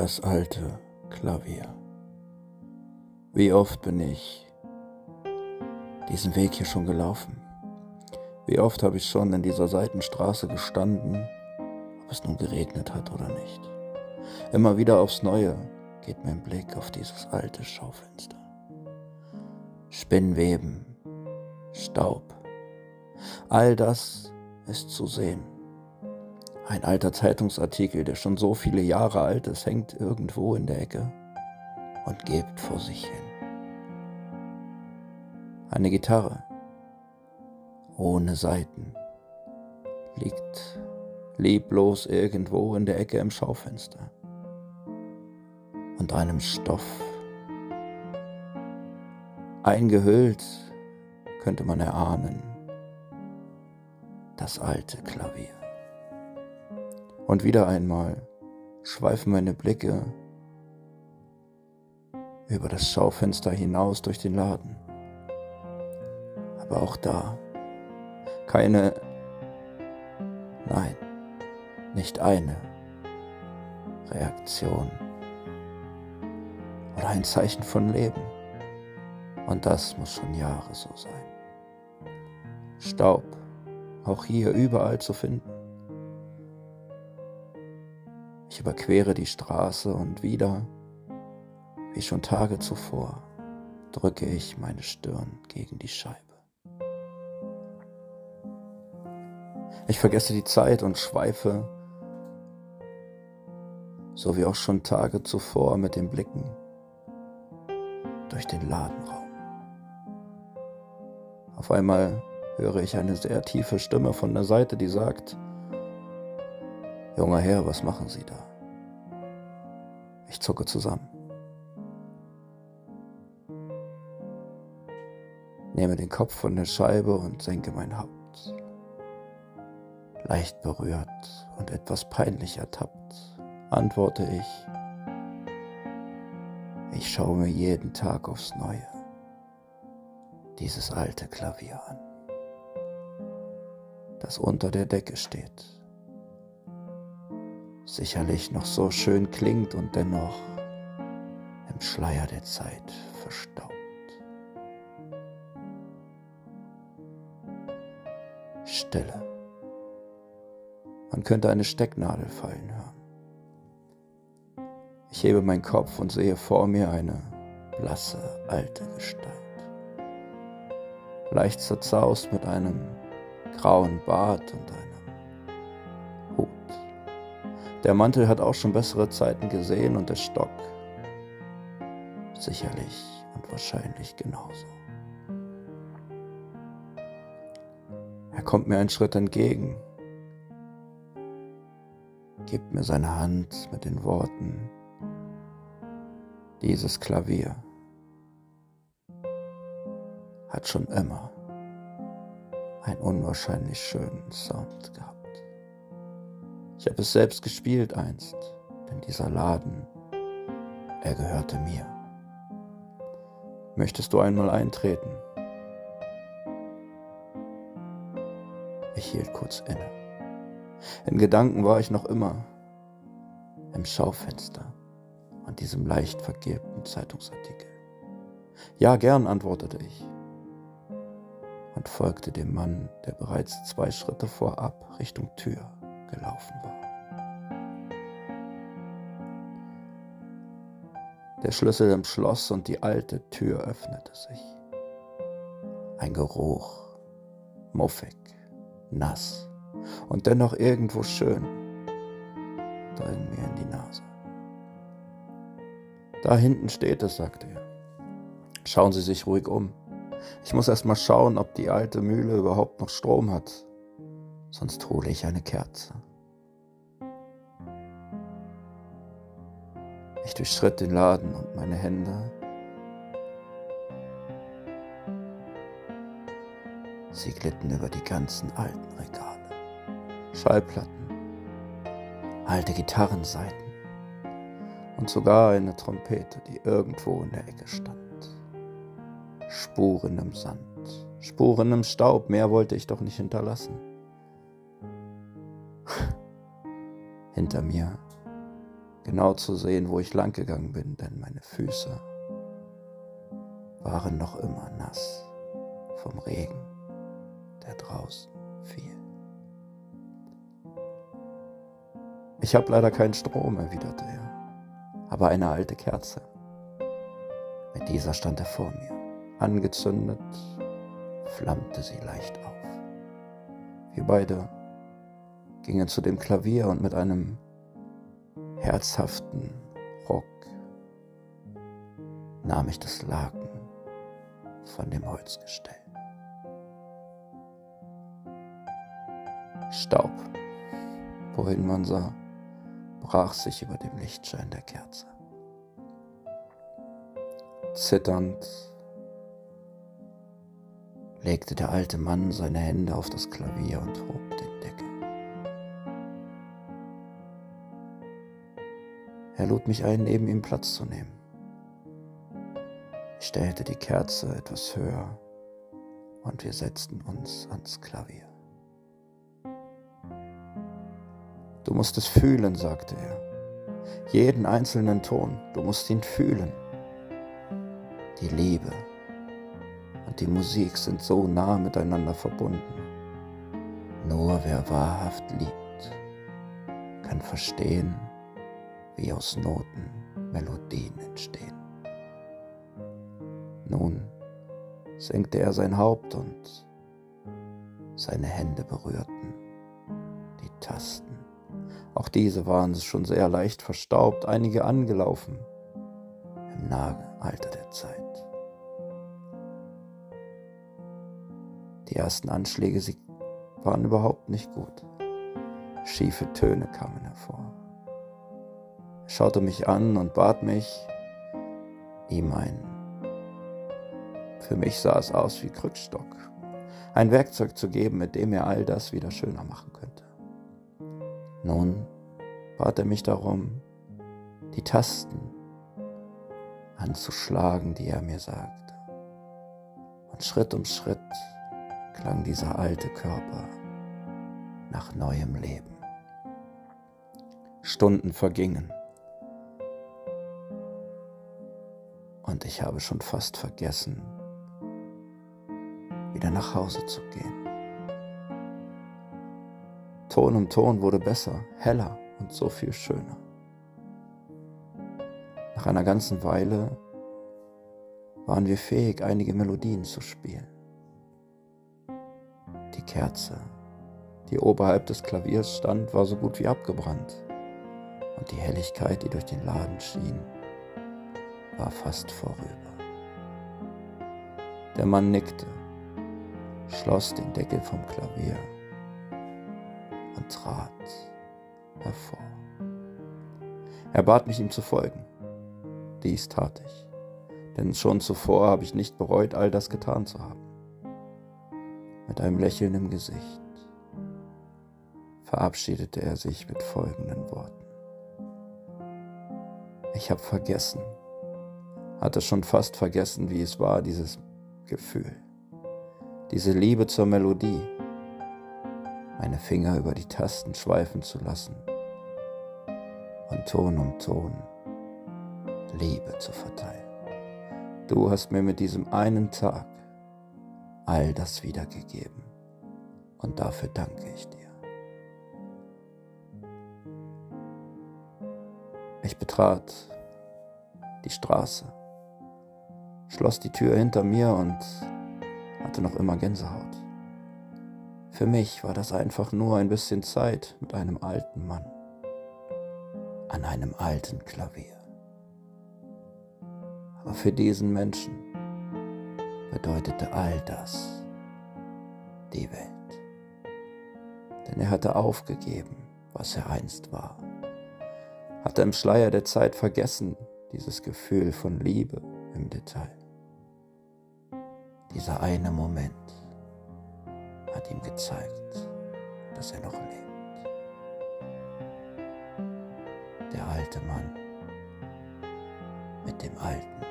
Das alte Klavier. Wie oft bin ich diesen Weg hier schon gelaufen? Wie oft habe ich schon in dieser Seitenstraße gestanden, ob es nun geregnet hat oder nicht? Immer wieder aufs Neue geht mein Blick auf dieses alte Schaufenster. Spinnweben, Staub, all das ist zu sehen. Ein alter Zeitungsartikel, der schon so viele Jahre alt ist, hängt irgendwo in der Ecke und geht vor sich hin. Eine Gitarre ohne Saiten liegt leblos irgendwo in der Ecke im Schaufenster. Und einem Stoff eingehüllt könnte man erahnen, das alte Klavier. Und wieder einmal schweifen meine Blicke über das Schaufenster hinaus durch den Laden. Aber auch da keine, nein, nicht eine Reaktion oder ein Zeichen von Leben. Und das muss schon Jahre so sein. Staub, auch hier überall zu finden. Ich überquere die Straße und wieder, wie schon Tage zuvor, drücke ich meine Stirn gegen die Scheibe. Ich vergesse die Zeit und schweife, so wie auch schon Tage zuvor, mit den Blicken durch den Ladenraum. Auf einmal höre ich eine sehr tiefe Stimme von der Seite, die sagt, Junger Herr, was machen Sie da? Ich zucke zusammen. Nehme den Kopf von der Scheibe und senke mein Haupt. Leicht berührt und etwas peinlich ertappt, antworte ich, ich schaue mir jeden Tag aufs Neue dieses alte Klavier an, das unter der Decke steht sicherlich noch so schön klingt und dennoch im Schleier der Zeit verstaubt. Stille. Man könnte eine Stecknadel fallen hören. Ich hebe meinen Kopf und sehe vor mir eine blasse alte Gestalt. Leicht zerzaust mit einem grauen Bart und einem der Mantel hat auch schon bessere Zeiten gesehen und der Stock sicherlich und wahrscheinlich genauso. Er kommt mir einen Schritt entgegen, gibt mir seine Hand mit den Worten, dieses Klavier hat schon immer einen unwahrscheinlich schönen Sound gehabt. Ich habe es selbst gespielt einst, denn dieser Laden, er gehörte mir. Möchtest du einmal eintreten? Ich hielt kurz inne. In Gedanken war ich noch immer im Schaufenster an diesem leicht vergilbten Zeitungsartikel. Ja, gern, antwortete ich und folgte dem Mann, der bereits zwei Schritte vorab Richtung Tür gelaufen war. Der Schlüssel im Schloss und die alte Tür öffnete sich. Ein Geruch, muffig, nass und dennoch irgendwo schön, drang mir in die Nase. Da hinten steht es, sagte er. Schauen Sie sich ruhig um. Ich muss erst mal schauen, ob die alte Mühle überhaupt noch Strom hat sonst hole ich eine Kerze. Ich durchschritt den Laden und meine Hände. Sie glitten über die ganzen alten Regale, Schallplatten, alte Gitarrenseiten und sogar eine Trompete, die irgendwo in der Ecke stand. Spuren im Sand, Spuren im Staub, mehr wollte ich doch nicht hinterlassen. Hinter mir genau zu sehen, wo ich lang gegangen bin, denn meine Füße waren noch immer nass vom Regen, der draußen fiel. Ich habe leider keinen Strom, erwiderte er, aber eine alte Kerze. Mit dieser stand er vor mir. Angezündet flammte sie leicht auf. Wir beide gingen zu dem Klavier und mit einem herzhaften Rock nahm ich das Laken von dem Holzgestell. Staub, wohin man sah, brach sich über dem Lichtschein der Kerze. Zitternd legte der alte Mann seine Hände auf das Klavier und hob den Deckel. Er lud mich ein, neben ihm Platz zu nehmen. Ich stellte die Kerze etwas höher und wir setzten uns ans Klavier. Du musst es fühlen, sagte er. Jeden einzelnen Ton, du musst ihn fühlen. Die Liebe und die Musik sind so nah miteinander verbunden. Nur wer wahrhaft liebt, kann verstehen, wie aus Noten Melodien entstehen. Nun senkte er sein Haupt und seine Hände berührten die Tasten. Auch diese waren schon sehr leicht verstaubt, einige angelaufen im nahen Alter der Zeit. Die ersten Anschläge sie waren überhaupt nicht gut. Schiefe Töne kamen hervor. Schaute mich an und bat mich, ihm ein. Für mich sah es aus wie Krückstock, ein Werkzeug zu geben, mit dem er all das wieder schöner machen könnte. Nun bat er mich darum, die Tasten anzuschlagen, die er mir sagte. Und Schritt um Schritt klang dieser alte Körper nach neuem Leben. Stunden vergingen und ich habe schon fast vergessen, wieder nach Hause zu gehen. Ton um Ton wurde besser, heller und so viel schöner. Nach einer ganzen Weile waren wir fähig, einige Melodien zu spielen. Die Kerze, die oberhalb des Klaviers stand, war so gut wie abgebrannt, und die Helligkeit, die durch den Laden schien, war fast vorüber. Der Mann nickte, schloss den Deckel vom Klavier und trat hervor. Er bat mich, ihm zu folgen. Dies tat ich, denn schon zuvor habe ich nicht bereut, all das getan zu haben. Mit einem Lächeln im Gesicht verabschiedete er sich mit folgenden Worten. Ich habe vergessen, hatte schon fast vergessen, wie es war, dieses Gefühl, diese Liebe zur Melodie, meine Finger über die Tasten schweifen zu lassen und Ton um Ton Liebe zu verteilen. Du hast mir mit diesem einen Tag all das wiedergegeben und dafür danke ich dir. Ich betrat die Straße, schloss die Tür hinter mir und hatte noch immer Gänsehaut. Für mich war das einfach nur ein bisschen Zeit mit einem alten Mann an einem alten Klavier. Aber für diesen Menschen bedeutete all das die Welt. Denn er hatte aufgegeben, was er einst war, hatte im Schleier der Zeit vergessen dieses Gefühl von Liebe im Detail. Dieser eine Moment hat ihm gezeigt, dass er noch lebt. Der alte Mann mit dem alten.